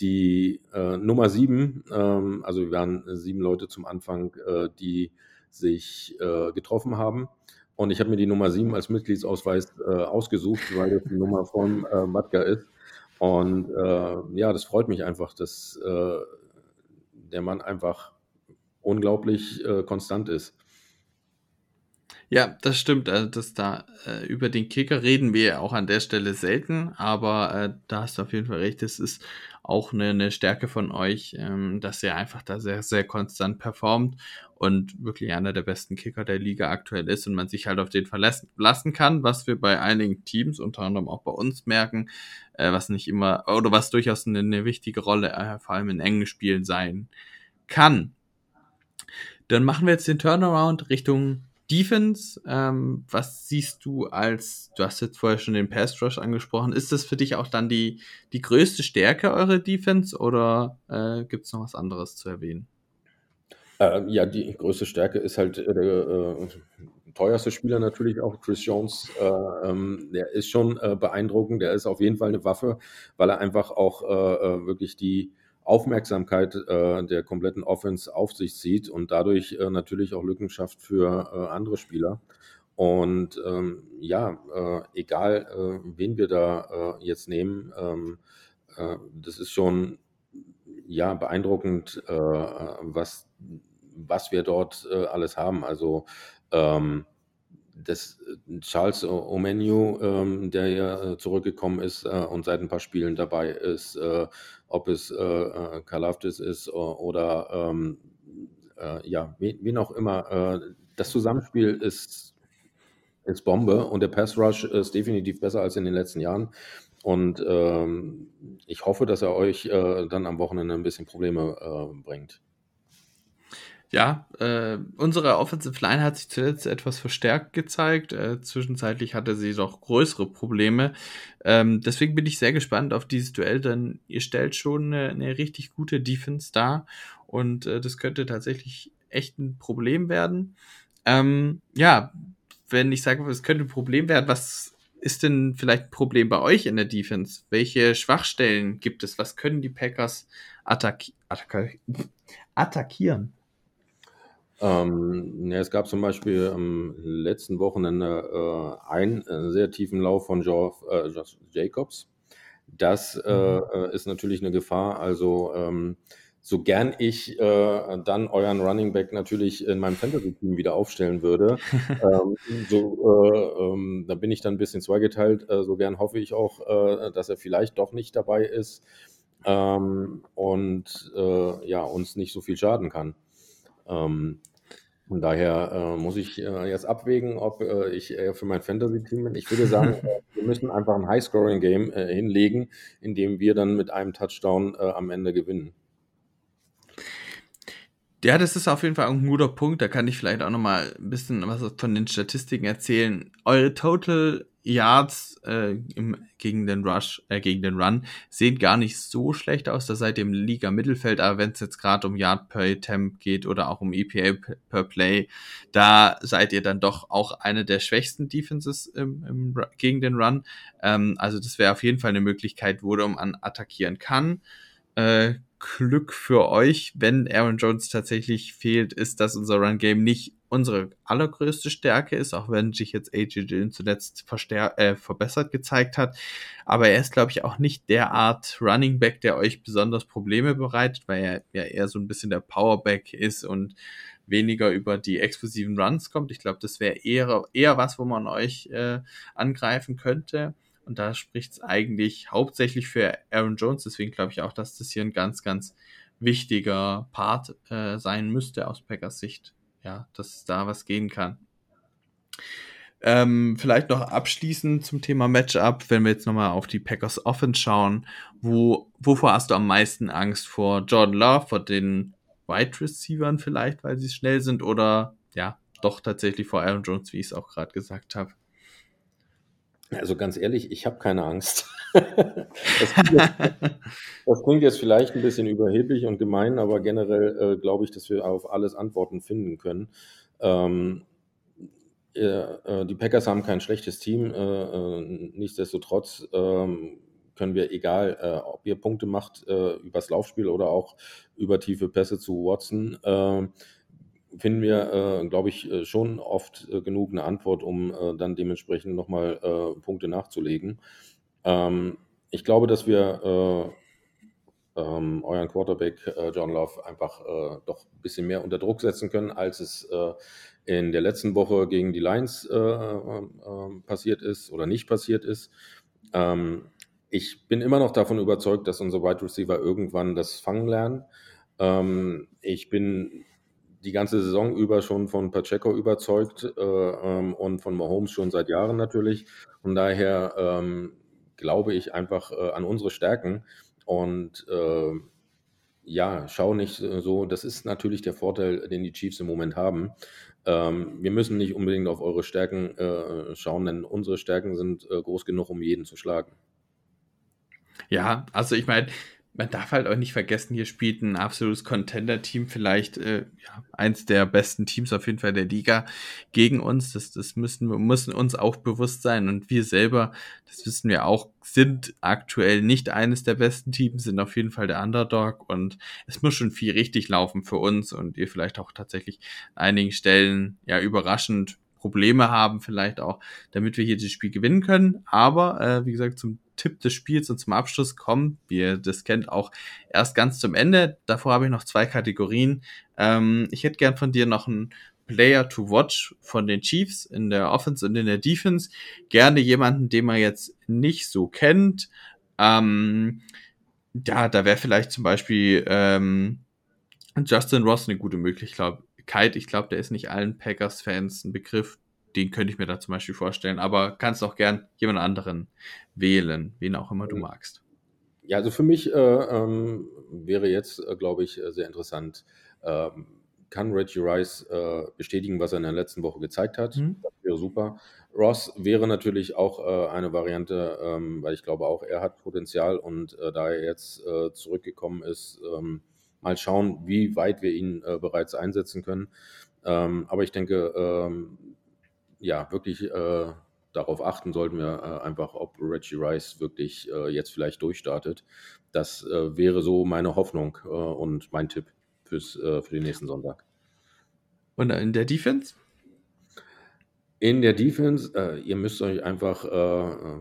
die äh, Nummer sieben, ähm, also wir waren sieben Leute zum Anfang, die sich getroffen haben. Und ich habe mir die Nummer 7 als Mitgliedsausweis ausgesucht, weil das die Nummer von äh, Matka ist. Und äh, ja, das freut mich einfach, dass äh, der Mann einfach unglaublich äh, konstant ist. Ja, das stimmt. Also das da äh, über den Kicker reden wir auch an der Stelle selten, aber äh, da hast du auf jeden Fall recht. Es ist auch eine, eine Stärke von euch, ähm, dass er einfach da sehr, sehr konstant performt und wirklich einer der besten Kicker der Liga aktuell ist und man sich halt auf den verlassen kann, was wir bei einigen Teams, unter anderem auch bei uns merken, äh, was nicht immer oder was durchaus eine, eine wichtige Rolle, äh, vor allem in engen Spielen sein kann. Dann machen wir jetzt den Turnaround Richtung Defense, ähm, was siehst du als, du hast jetzt vorher schon den Pass Rush angesprochen, ist das für dich auch dann die, die größte Stärke eurer Defense oder äh, gibt es noch was anderes zu erwähnen? Äh, ja, die größte Stärke ist halt äh, der äh, teuerste Spieler natürlich auch, Chris Jones. Äh, ähm, der ist schon äh, beeindruckend, der ist auf jeden Fall eine Waffe, weil er einfach auch wirklich die Aufmerksamkeit äh, der kompletten Offense auf sich zieht und dadurch äh, natürlich auch Lücken schafft für äh, andere Spieler. Und ähm, ja, äh, egal äh, wen wir da äh, jetzt nehmen, ähm, das ist schon ja beeindruckend, was, was wir dort alles haben. Also ähm, das Charles Omenu, ähm, der ja zurückgekommen ist und seit ein paar Spielen dabei ist, ob es äh, äh Kalaftis ist oder ähm, äh, ja, wen, wen, auch immer. Äh, das Zusammenspiel ist, ist Bombe und der Pass Rush ist definitiv besser als in den letzten Jahren. Und ähm, ich hoffe, dass er euch dann am Wochenende ein bisschen Probleme bringt. Ja, äh, unsere Offensive Line hat sich zuletzt etwas verstärkt gezeigt. Äh, zwischenzeitlich hatte sie doch größere Probleme. Ähm, deswegen bin ich sehr gespannt auf dieses Duell, denn ihr stellt schon eine, eine richtig gute Defense dar und äh, das könnte tatsächlich echt ein Problem werden. Ähm, ja, wenn ich sage, es könnte ein Problem werden, was ist denn vielleicht ein Problem bei euch in der Defense? Welche Schwachstellen gibt es? Was können die Packers attacki attacki attackieren? Ähm, ja, es gab zum Beispiel am letzten Wochenende äh, einen äh, sehr tiefen Lauf von Geoff, äh, Josh Jacobs. Das äh, mhm. äh, ist natürlich eine Gefahr. Also ähm, so gern ich äh, dann euren Running Back natürlich in meinem Fantasy-Team wieder aufstellen würde, ähm, so, ähm, da bin ich dann ein bisschen zweigeteilt. so gern hoffe ich auch, dass er vielleicht doch nicht dabei ist ähm, und ja, uns nicht so viel schaden kann. Ähm, von daher äh, muss ich äh, jetzt abwägen, ob äh, ich eher für mein Fantasy-Team bin. Ich würde sagen, äh, wir müssen einfach ein High-Scoring-Game äh, hinlegen, in dem wir dann mit einem Touchdown äh, am Ende gewinnen. Ja, das ist auf jeden Fall ein guter Punkt. Da kann ich vielleicht auch noch mal ein bisschen was von den Statistiken erzählen. Eure Total Yards äh, im, gegen den Rush, äh, gegen den Run sehen gar nicht so schlecht aus. Da seid ihr im Liga Mittelfeld, aber wenn es jetzt gerade um Yard per Attempt geht oder auch um EPA per Play, da seid ihr dann doch auch eine der schwächsten Defenses im, im, gegen den Run. Ähm, also das wäre auf jeden Fall eine Möglichkeit, wo man attackieren kann. Äh, Glück für euch, wenn Aaron Jones tatsächlich fehlt, ist, dass unser Run-Game nicht unsere allergrößte Stärke ist, auch wenn sich jetzt AJ Dillon zuletzt äh, verbessert gezeigt hat. Aber er ist, glaube ich, auch nicht der Art Running Back, der euch besonders Probleme bereitet, weil er ja eher so ein bisschen der Powerback ist und weniger über die explosiven Runs kommt. Ich glaube, das wäre eher, eher was, wo man euch äh, angreifen könnte. Und da spricht es eigentlich hauptsächlich für Aaron Jones. Deswegen glaube ich auch, dass das hier ein ganz, ganz wichtiger Part äh, sein müsste aus Packers Sicht ja, dass da was gehen kann. Ähm, vielleicht noch abschließend zum Thema Matchup, wenn wir jetzt nochmal auf die Packers Offense schauen, wo, wovor hast du am meisten Angst? Vor Jordan Love, vor den Wide Receivern vielleicht, weil sie schnell sind oder ja, doch tatsächlich vor Aaron Jones, wie ich es auch gerade gesagt habe? Also ganz ehrlich, ich habe keine Angst. das, klingt jetzt, das, klingt jetzt, vielleicht ein bisschen überheblich und gemein, aber generell äh, glaube ich, dass wir auf alles Antworten finden können. Ähm, äh, die Packers haben kein schlechtes Team. Äh, äh nichtsdestotrotz ähm, können wir, egal äh, ob ihr Punkte macht äh, übers Laufspiel oder auch über tiefe Pässe zu Watson, finden wir, äh, glaube ich, äh, schon oft äh, genug eine Antwort, um äh, dann dementsprechend nochmal äh, Punkte nachzulegen. Ähm, ich glaube, dass wir äh, ähm, euren Quarterback John Love einfach doch ein bisschen mehr unter Druck setzen können, als es in der letzten Woche gegen die Lions äh, äh, passiert ist oder nicht passiert ist. Ähm, ich bin immer noch davon überzeugt, dass unsere Wide Receiver irgendwann das fangen lernen. Ähm, ich bin die ganze Saison über schon von Pacheco überzeugt äh, ähm, und von Mahomes schon seit Jahren natürlich. Von daher ähm, glaube ich einfach äh, an unsere Stärken und äh, ja, schau nicht so. Das ist natürlich der Vorteil, den die Chiefs im Moment haben. Ähm, wir müssen nicht unbedingt auf eure Stärken äh, schauen, denn unsere Stärken sind äh, groß genug, um jeden zu schlagen. Ja, also ich meine, man darf halt auch nicht vergessen, hier spielt ein absolutes Contender-Team, vielleicht äh, ja, eins der besten Teams auf jeden Fall der Liga gegen uns. Das, das müssen wir müssen uns auch bewusst sein. Und wir selber, das wissen wir auch, sind aktuell nicht eines der besten Teams, sind auf jeden Fall der Underdog. Und es muss schon viel richtig laufen für uns und ihr vielleicht auch tatsächlich an einigen Stellen ja überraschend Probleme haben, vielleicht auch, damit wir hier das Spiel gewinnen können. Aber äh, wie gesagt, zum Tipp des Spiels und zum Abschluss kommen, wie ihr das kennt, auch erst ganz zum Ende. Davor habe ich noch zwei Kategorien. Ähm, ich hätte gern von dir noch einen Player to watch von den Chiefs in der Offense und in der Defense. Gerne jemanden, den man jetzt nicht so kennt. Ähm, ja, da wäre vielleicht zum Beispiel ähm, Justin Ross eine gute Möglichkeit. Ich glaube, der ist nicht allen Packers-Fans ein Begriff den könnte ich mir da zum Beispiel vorstellen. Aber kannst auch gern jemand anderen wählen, wen auch immer du mhm. magst. Ja, also für mich äh, ähm, wäre jetzt, äh, glaube ich, äh, sehr interessant, ähm, kann Reggie Rice äh, bestätigen, was er in der letzten Woche gezeigt hat. Mhm. Das wäre super. Ross wäre natürlich auch äh, eine Variante, ähm, weil ich glaube auch, er hat Potenzial und äh, da er jetzt zurückgekommen ist, ähm, mal schauen, wie weit wir ihn bereits einsetzen können. Ähm, aber ich denke, ähm, ja, wirklich äh, darauf achten sollten wir äh, einfach, ob Reggie Rice wirklich äh, jetzt vielleicht durchstartet. Das äh, wäre so meine Hoffnung äh, und mein Tipp fürs, äh, für den nächsten Sonntag. Und in der Defense? In der Defense, ihr müsst euch einfach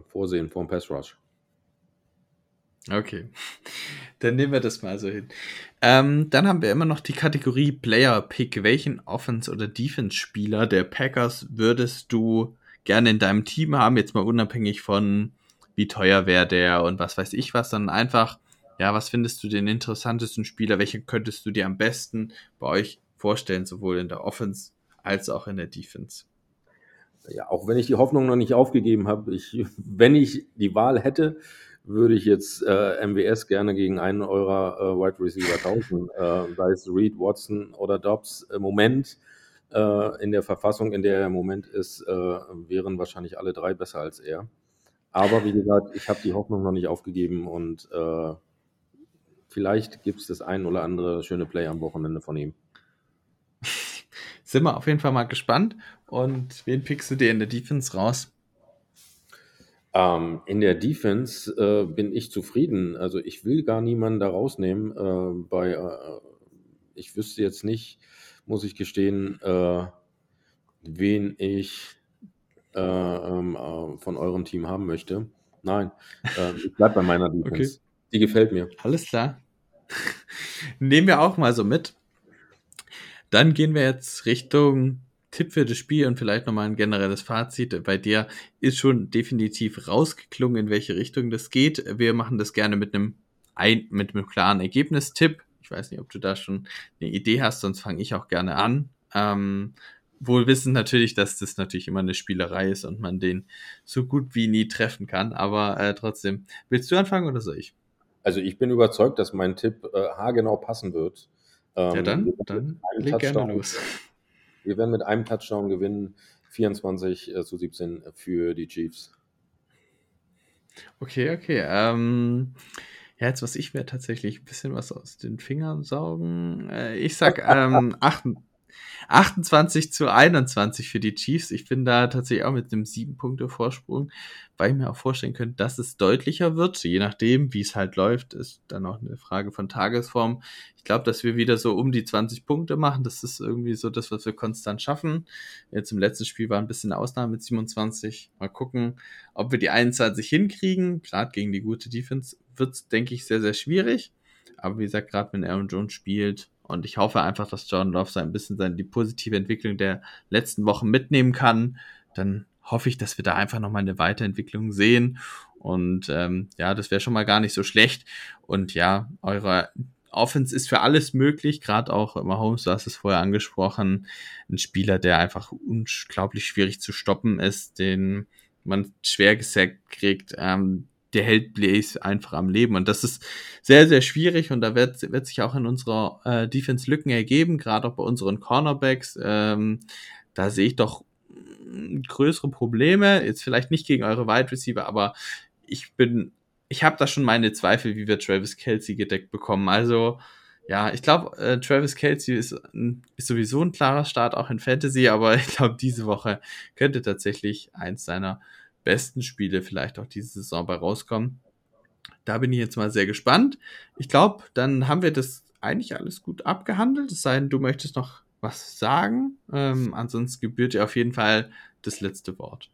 vorsehen vor dem Pass Rush. Okay, dann nehmen wir das mal so hin. Ähm, dann haben wir immer noch die Kategorie Player Pick. Welchen Offense- oder Defense-Spieler der Packers würdest du gerne in deinem Team haben? Jetzt mal unabhängig von, wie teuer wäre der und was weiß ich was, dann einfach, ja, was findest du den interessantesten Spieler? Welchen könntest du dir am besten bei euch vorstellen, sowohl in der Offense als auch in der Defense? Ja, auch wenn ich die Hoffnung noch nicht aufgegeben habe, ich, wenn ich die Wahl hätte, würde ich jetzt äh, MWS gerne gegen einen eurer äh, Wide Receiver tauschen, äh, sei es Reed, Watson oder Dobbs. Im Moment äh, in der Verfassung, in der er im Moment ist, äh, wären wahrscheinlich alle drei besser als er. Aber wie gesagt, ich habe die Hoffnung noch nicht aufgegeben und äh, vielleicht gibt es das ein oder andere schöne Play am Wochenende von ihm. Sind wir auf jeden Fall mal gespannt. Und wen pickst du dir in der Defense raus? Ähm, in der Defense äh, bin ich zufrieden. Also ich will gar niemanden da rausnehmen. Äh, bei, äh, ich wüsste jetzt nicht, muss ich gestehen, äh, wen ich äh, ähm, äh, von eurem Team haben möchte. Nein, ich bleibe bei meiner Defense. Okay. Die gefällt mir. Alles klar. Nehmen wir auch mal so mit. Dann gehen wir jetzt Richtung Tipp für das Spiel und vielleicht nochmal ein generelles Fazit. Bei dir ist schon definitiv rausgeklungen, in welche Richtung das geht. Wir machen das gerne mit einem, ein, mit einem klaren Ergebnistipp. Ich weiß nicht, ob du da schon eine Idee hast, sonst fange ich auch gerne an. Ähm, wohl wissen natürlich, dass das natürlich immer eine Spielerei ist und man den so gut wie nie treffen kann. Aber äh, trotzdem, willst du anfangen oder soll ich? Also ich bin überzeugt, dass mein Tipp äh, haargenau passen wird. Ähm, ja, dann, dann leg gerne los. Wir werden mit einem Touchdown gewinnen, 24 äh, zu 17 für die Chiefs. Okay, okay. Ähm, ja, jetzt was ich mir tatsächlich ein bisschen was aus den Fingern saugen. Äh, ich sag ähm, 8, 28 zu 21 für die Chiefs. Ich bin da tatsächlich auch mit einem 7-Punkte-Vorsprung, weil ich mir auch vorstellen könnte, dass es deutlicher wird. Je nachdem, wie es halt läuft, ist dann auch eine Frage von Tagesform. Ich glaube, dass wir wieder so um die 20 Punkte machen. Das ist irgendwie so das, was wir konstant schaffen. Jetzt im letzten Spiel war ein bisschen Ausnahme mit 27. Mal gucken, ob wir die 21 hinkriegen. Klar, gegen die gute Defense wird es, denke ich, sehr, sehr schwierig. Aber wie gesagt, gerade wenn Aaron Jones spielt, und ich hoffe einfach, dass Jordan Love so ein bisschen seine, die positive Entwicklung der letzten Wochen mitnehmen kann. Dann hoffe ich, dass wir da einfach nochmal eine Weiterentwicklung sehen. Und ähm, ja, das wäre schon mal gar nicht so schlecht. Und ja, eure Offense ist für alles möglich, gerade auch Mahomes, du hast es vorher angesprochen, ein Spieler, der einfach unglaublich schwierig zu stoppen ist, den man schwer gesackt kriegt, ähm, der hält Blaze einfach am Leben. Und das ist sehr, sehr schwierig und da wird, wird sich auch in unserer äh, Defense Lücken ergeben, gerade auch bei unseren Cornerbacks. Ähm, da sehe ich doch mm, größere Probleme. Jetzt vielleicht nicht gegen eure Wide Receiver, aber ich bin, ich habe da schon meine Zweifel, wie wir Travis Kelsey gedeckt bekommen. Also, ja, ich glaube, äh, Travis Kelsey ist, ist sowieso ein klarer Start auch in Fantasy, aber ich glaube, diese Woche könnte tatsächlich eins seiner besten Spiele vielleicht auch diese Saison bei rauskommen. Da bin ich jetzt mal sehr gespannt. Ich glaube, dann haben wir das eigentlich alles gut abgehandelt. Es sei denn, du möchtest noch was sagen. Ähm, ansonsten gebührt dir auf jeden Fall das letzte Wort.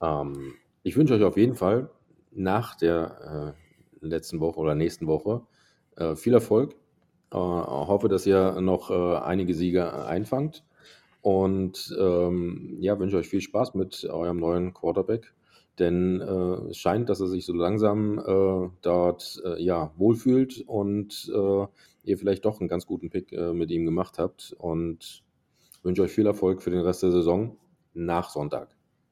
Ähm, ich wünsche euch auf jeden Fall nach der äh, letzten Woche oder nächsten Woche äh, viel Erfolg. Äh, hoffe, dass ihr noch äh, einige Siege einfangt. Und ähm, ja, wünsche euch viel Spaß mit eurem neuen Quarterback, denn äh, es scheint, dass er sich so langsam äh, dort äh, ja, wohlfühlt und äh, ihr vielleicht doch einen ganz guten Pick äh, mit ihm gemacht habt. Und wünsche euch viel Erfolg für den Rest der Saison nach Sonntag.